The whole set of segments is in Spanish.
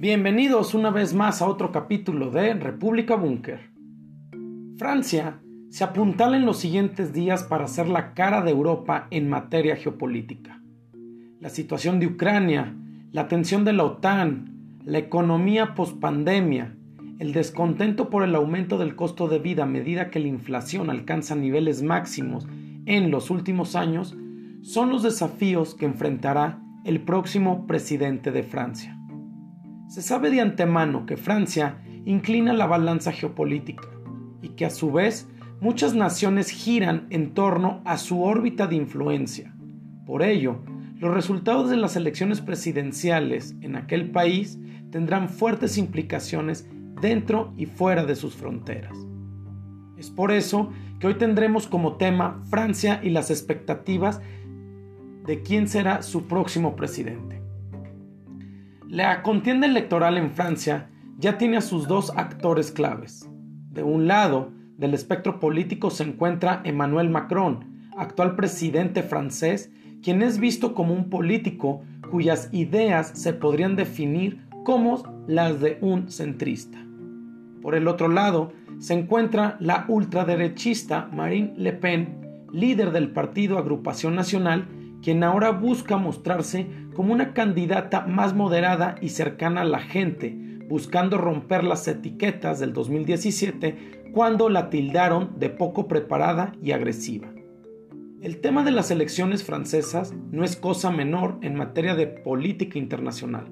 Bienvenidos una vez más a otro capítulo de República Búnker. Francia se apuntala en los siguientes días para ser la cara de Europa en materia geopolítica. La situación de Ucrania, la tensión de la OTAN, la economía pospandemia, el descontento por el aumento del costo de vida a medida que la inflación alcanza niveles máximos en los últimos años, son los desafíos que enfrentará el próximo presidente de Francia. Se sabe de antemano que Francia inclina la balanza geopolítica y que a su vez muchas naciones giran en torno a su órbita de influencia. Por ello, los resultados de las elecciones presidenciales en aquel país tendrán fuertes implicaciones dentro y fuera de sus fronteras. Es por eso que hoy tendremos como tema Francia y las expectativas de quién será su próximo presidente. La contienda electoral en Francia ya tiene a sus dos actores claves. De un lado del espectro político se encuentra Emmanuel Macron, actual presidente francés, quien es visto como un político cuyas ideas se podrían definir como las de un centrista. Por el otro lado se encuentra la ultraderechista Marine Le Pen, líder del partido Agrupación Nacional, quien ahora busca mostrarse como una candidata más moderada y cercana a la gente, buscando romper las etiquetas del 2017 cuando la tildaron de poco preparada y agresiva. El tema de las elecciones francesas no es cosa menor en materia de política internacional,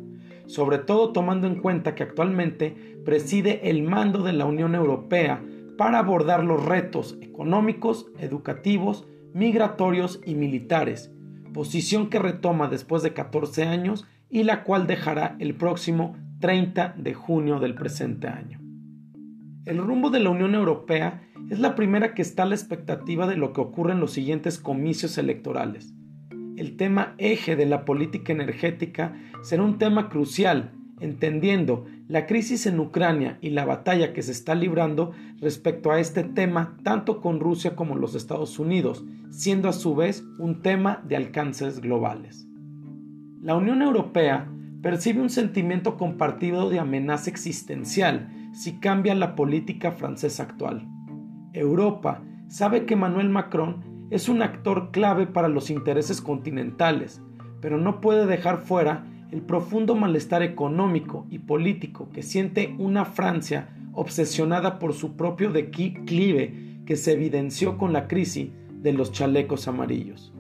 sobre todo tomando en cuenta que actualmente preside el mando de la Unión Europea para abordar los retos económicos, educativos, migratorios y militares, posición que retoma después de 14 años y la cual dejará el próximo 30 de junio del presente año. El rumbo de la Unión Europea es la primera que está a la expectativa de lo que ocurre en los siguientes comicios electorales. El tema eje de la política energética será un tema crucial entendiendo la crisis en Ucrania y la batalla que se está librando respecto a este tema tanto con Rusia como los Estados Unidos, siendo a su vez un tema de alcances globales. La Unión Europea percibe un sentimiento compartido de amenaza existencial si cambia la política francesa actual. Europa sabe que Manuel Macron es un actor clave para los intereses continentales, pero no puede dejar fuera el profundo malestar económico y político que siente una Francia obsesionada por su propio declive que se evidenció con la crisis de los chalecos amarillos.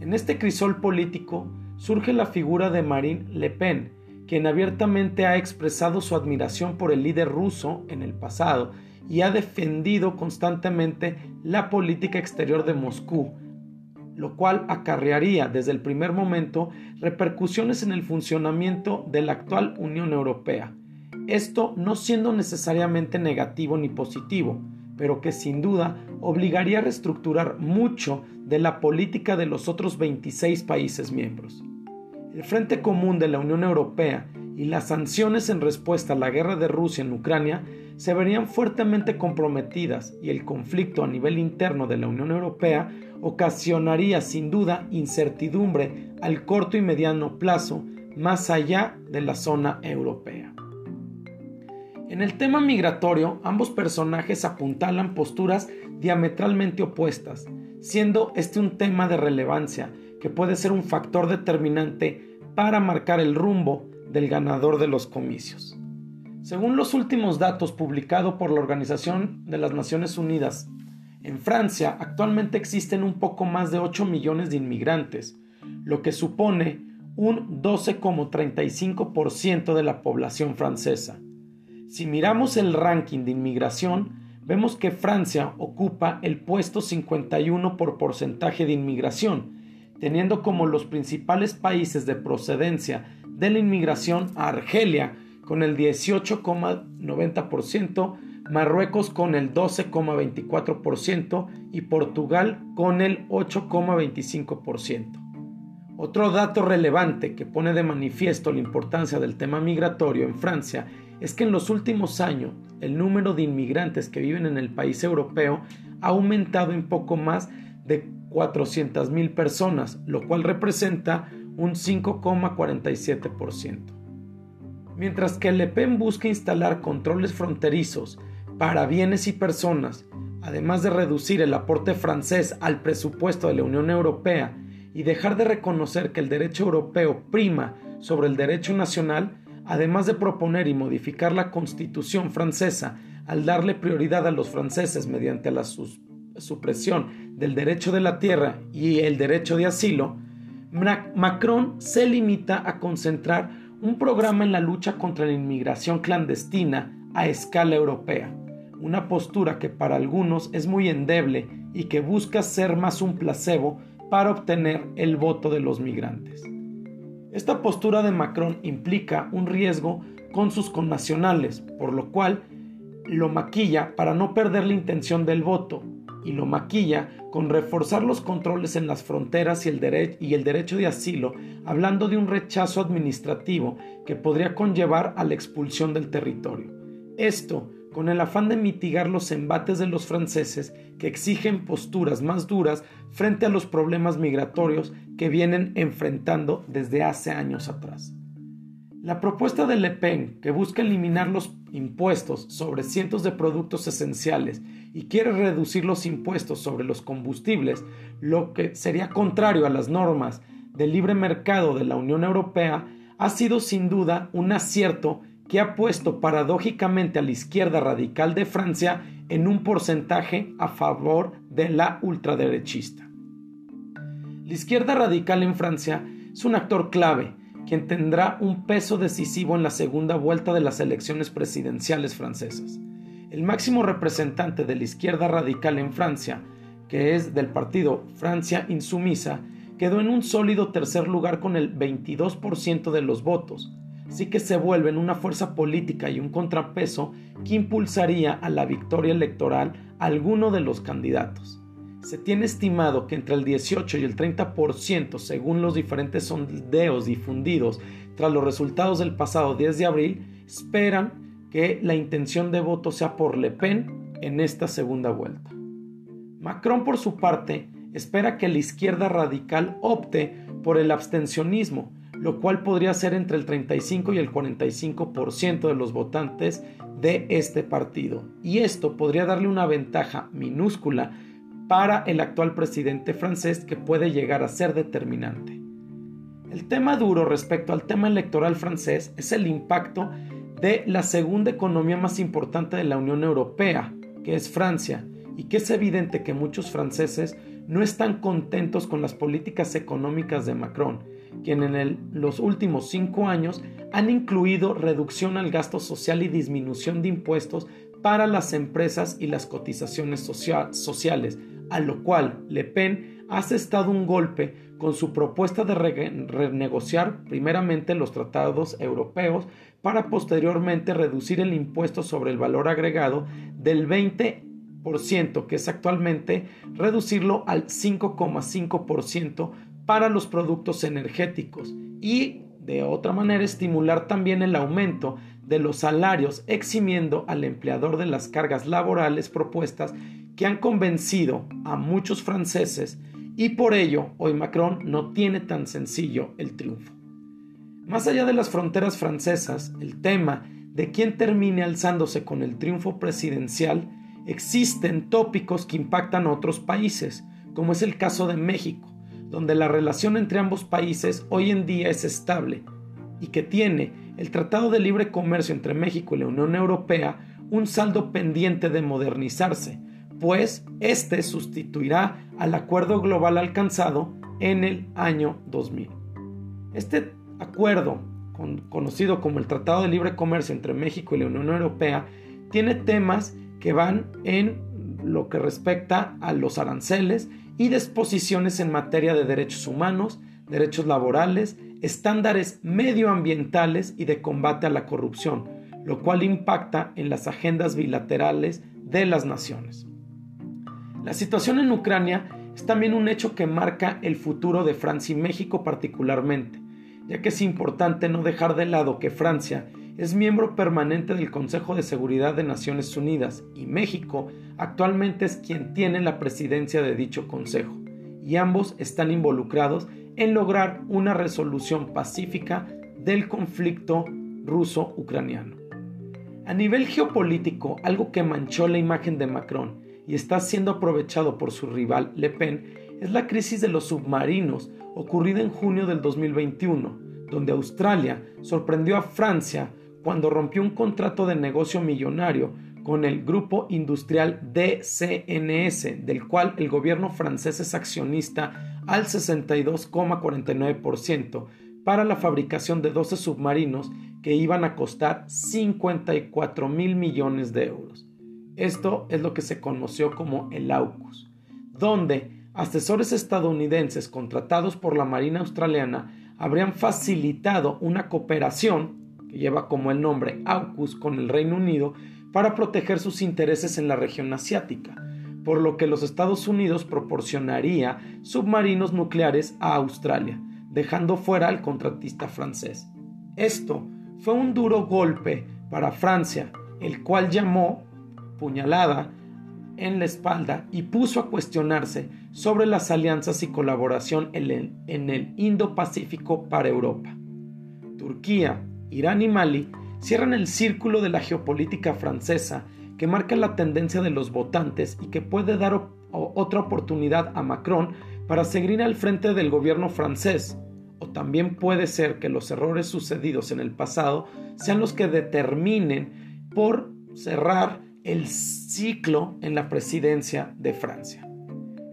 En este crisol político surge la figura de Marine Le Pen, quien abiertamente ha expresado su admiración por el líder ruso en el pasado y ha defendido constantemente la política exterior de Moscú, lo cual acarrearía desde el primer momento repercusiones en el funcionamiento de la actual Unión Europea. Esto no siendo necesariamente negativo ni positivo, pero que sin duda obligaría a reestructurar mucho de la política de los otros 26 países miembros. El Frente Común de la Unión Europea y las sanciones en respuesta a la guerra de Rusia en Ucrania se verían fuertemente comprometidas y el conflicto a nivel interno de la Unión Europea ocasionaría sin duda incertidumbre al corto y mediano plazo más allá de la zona europea. En el tema migratorio, ambos personajes apuntalan posturas diametralmente opuestas, siendo este un tema de relevancia que puede ser un factor determinante para marcar el rumbo del ganador de los comicios. Según los últimos datos publicados por la Organización de las Naciones Unidas, en Francia actualmente existen un poco más de 8 millones de inmigrantes, lo que supone un 12,35% de la población francesa. Si miramos el ranking de inmigración, vemos que Francia ocupa el puesto 51 por porcentaje de inmigración, teniendo como los principales países de procedencia de la inmigración a Argelia con el 18,90%, Marruecos con el 12,24% y Portugal con el 8,25%. Otro dato relevante que pone de manifiesto la importancia del tema migratorio en Francia es que en los últimos años el número de inmigrantes que viven en el país europeo ha aumentado en poco más de 400.000 personas, lo cual representa un 5,47%. Mientras que Le Pen busca instalar controles fronterizos para bienes y personas, además de reducir el aporte francés al presupuesto de la Unión Europea y dejar de reconocer que el derecho europeo prima sobre el derecho nacional, además de proponer y modificar la constitución francesa al darle prioridad a los franceses mediante la supresión del derecho de la tierra y el derecho de asilo, Macron se limita a concentrar un programa en la lucha contra la inmigración clandestina a escala europea, una postura que para algunos es muy endeble y que busca ser más un placebo para obtener el voto de los migrantes. Esta postura de Macron implica un riesgo con sus connacionales, por lo cual lo maquilla para no perder la intención del voto y lo maquilla con reforzar los controles en las fronteras y el, y el derecho de asilo, hablando de un rechazo administrativo que podría conllevar a la expulsión del territorio. Esto con el afán de mitigar los embates de los franceses que exigen posturas más duras frente a los problemas migratorios que vienen enfrentando desde hace años atrás. La propuesta de Le Pen, que busca eliminar los impuestos sobre cientos de productos esenciales y quiere reducir los impuestos sobre los combustibles, lo que sería contrario a las normas del libre mercado de la Unión Europea, ha sido sin duda un acierto que ha puesto paradójicamente a la izquierda radical de Francia en un porcentaje a favor de la ultraderechista. La izquierda radical en Francia es un actor clave, quien tendrá un peso decisivo en la segunda vuelta de las elecciones presidenciales francesas. El máximo representante de la izquierda radical en Francia, que es del partido Francia Insumisa, quedó en un sólido tercer lugar con el 22% de los votos, así que se vuelve en una fuerza política y un contrapeso que impulsaría a la victoria electoral a alguno de los candidatos. Se tiene estimado que entre el 18 y el 30%, según los diferentes sondeos difundidos tras los resultados del pasado 10 de abril, esperan que la intención de voto sea por Le Pen en esta segunda vuelta. Macron, por su parte, espera que la izquierda radical opte por el abstencionismo, lo cual podría ser entre el 35 y el 45% de los votantes de este partido. Y esto podría darle una ventaja minúscula para el actual presidente francés que puede llegar a ser determinante. El tema duro respecto al tema electoral francés es el impacto de la segunda economía más importante de la Unión Europea, que es Francia, y que es evidente que muchos franceses no están contentos con las políticas económicas de Macron, quien en los últimos cinco años han incluido reducción al gasto social y disminución de impuestos para las empresas y las cotizaciones sociales, a lo cual Le Pen ha asestado un golpe con su propuesta de renegociar primeramente los tratados europeos para posteriormente reducir el impuesto sobre el valor agregado del 20%, que es actualmente reducirlo al 5,5% para los productos energéticos y de otra manera estimular también el aumento de los salarios eximiendo al empleador de las cargas laborales propuestas que han convencido a muchos franceses y por ello hoy Macron no tiene tan sencillo el triunfo. Más allá de las fronteras francesas, el tema de quién termine alzándose con el triunfo presidencial, existen tópicos que impactan a otros países, como es el caso de México, donde la relación entre ambos países hoy en día es estable y que tiene el Tratado de Libre Comercio entre México y la Unión Europea un saldo pendiente de modernizarse, pues este sustituirá al acuerdo global alcanzado en el año 2000. Este acuerdo, conocido como el Tratado de Libre Comercio entre México y la Unión Europea, tiene temas que van en lo que respecta a los aranceles y disposiciones en materia de derechos humanos, derechos laborales, estándares medioambientales y de combate a la corrupción, lo cual impacta en las agendas bilaterales de las naciones. La situación en Ucrania es también un hecho que marca el futuro de Francia y México particularmente, ya que es importante no dejar de lado que Francia es miembro permanente del Consejo de Seguridad de Naciones Unidas y México actualmente es quien tiene la presidencia de dicho Consejo, y ambos están involucrados en lograr una resolución pacífica del conflicto ruso-ucraniano. A nivel geopolítico, algo que manchó la imagen de Macron y está siendo aprovechado por su rival Le Pen es la crisis de los submarinos ocurrida en junio del 2021, donde Australia sorprendió a Francia cuando rompió un contrato de negocio millonario con el grupo industrial DCNS, del cual el gobierno francés es accionista al 62,49% para la fabricación de 12 submarinos que iban a costar 54 mil millones de euros. Esto es lo que se conoció como el AUKUS, donde asesores estadounidenses contratados por la Marina Australiana habrían facilitado una cooperación lleva como el nombre AUKUS con el Reino Unido para proteger sus intereses en la región asiática, por lo que los Estados Unidos proporcionaría submarinos nucleares a Australia, dejando fuera al contratista francés. Esto fue un duro golpe para Francia, el cual llamó puñalada en la espalda y puso a cuestionarse sobre las alianzas y colaboración en el Indo-Pacífico para Europa. Turquía, Irán y Mali cierran el círculo de la geopolítica francesa que marca la tendencia de los votantes y que puede dar otra oportunidad a Macron para seguir al frente del gobierno francés. O también puede ser que los errores sucedidos en el pasado sean los que determinen por cerrar el ciclo en la presidencia de Francia.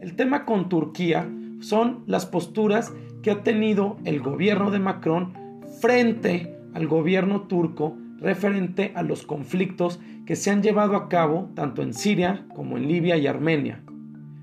El tema con Turquía son las posturas que ha tenido el gobierno de Macron frente al gobierno turco referente a los conflictos que se han llevado a cabo tanto en Siria como en Libia y Armenia.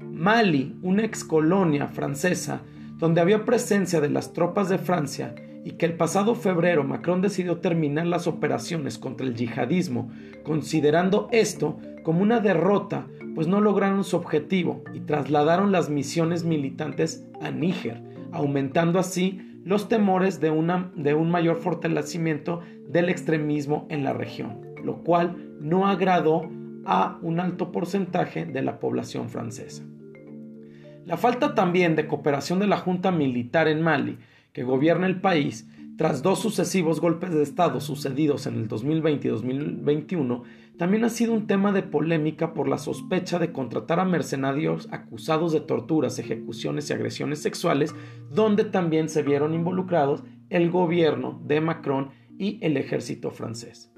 Mali, una ex colonia francesa donde había presencia de las tropas de Francia y que el pasado febrero Macron decidió terminar las operaciones contra el yihadismo, considerando esto como una derrota, pues no lograron su objetivo y trasladaron las misiones militantes a Níger, aumentando así los temores de, un mayor fortalecimiento del extremismo en la región, lo cual no agradó a un alto porcentaje de la población francesa. La falta también de cooperación de la Junta Militar en Mali, que gobierna el país, tras dos sucesivos golpes de Estado sucedidos en el 2020 y 2021, también ha sido un tema de polémica por la sospecha de contratar a mercenarios acusados de torturas, ejecuciones y agresiones sexuales, donde también se vieron involucrados el gobierno de Macron y el ejército francés.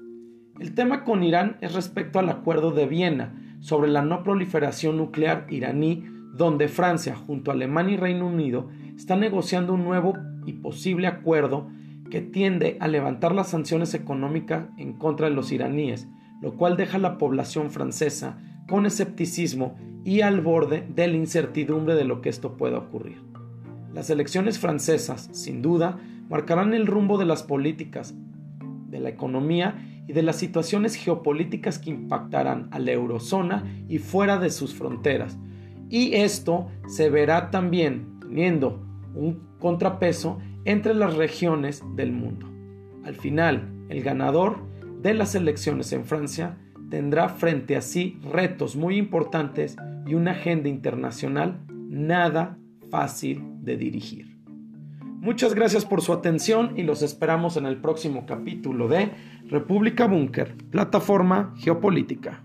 El tema con Irán es respecto al acuerdo de Viena sobre la no proliferación nuclear iraní, donde Francia, junto a Alemania y Reino Unido, está negociando un nuevo y posible acuerdo que tiende a levantar las sanciones económicas en contra de los iraníes, lo cual deja a la población francesa con escepticismo y al borde de la incertidumbre de lo que esto pueda ocurrir. Las elecciones francesas, sin duda, marcarán el rumbo de las políticas, de la economía y de las situaciones geopolíticas que impactarán a la eurozona y fuera de sus fronteras. Y esto se verá también teniendo un contrapeso entre las regiones del mundo. Al final, el ganador de las elecciones en Francia tendrá frente a sí retos muy importantes y una agenda internacional nada fácil de dirigir. Muchas gracias por su atención y los esperamos en el próximo capítulo de República Búnker, plataforma geopolítica.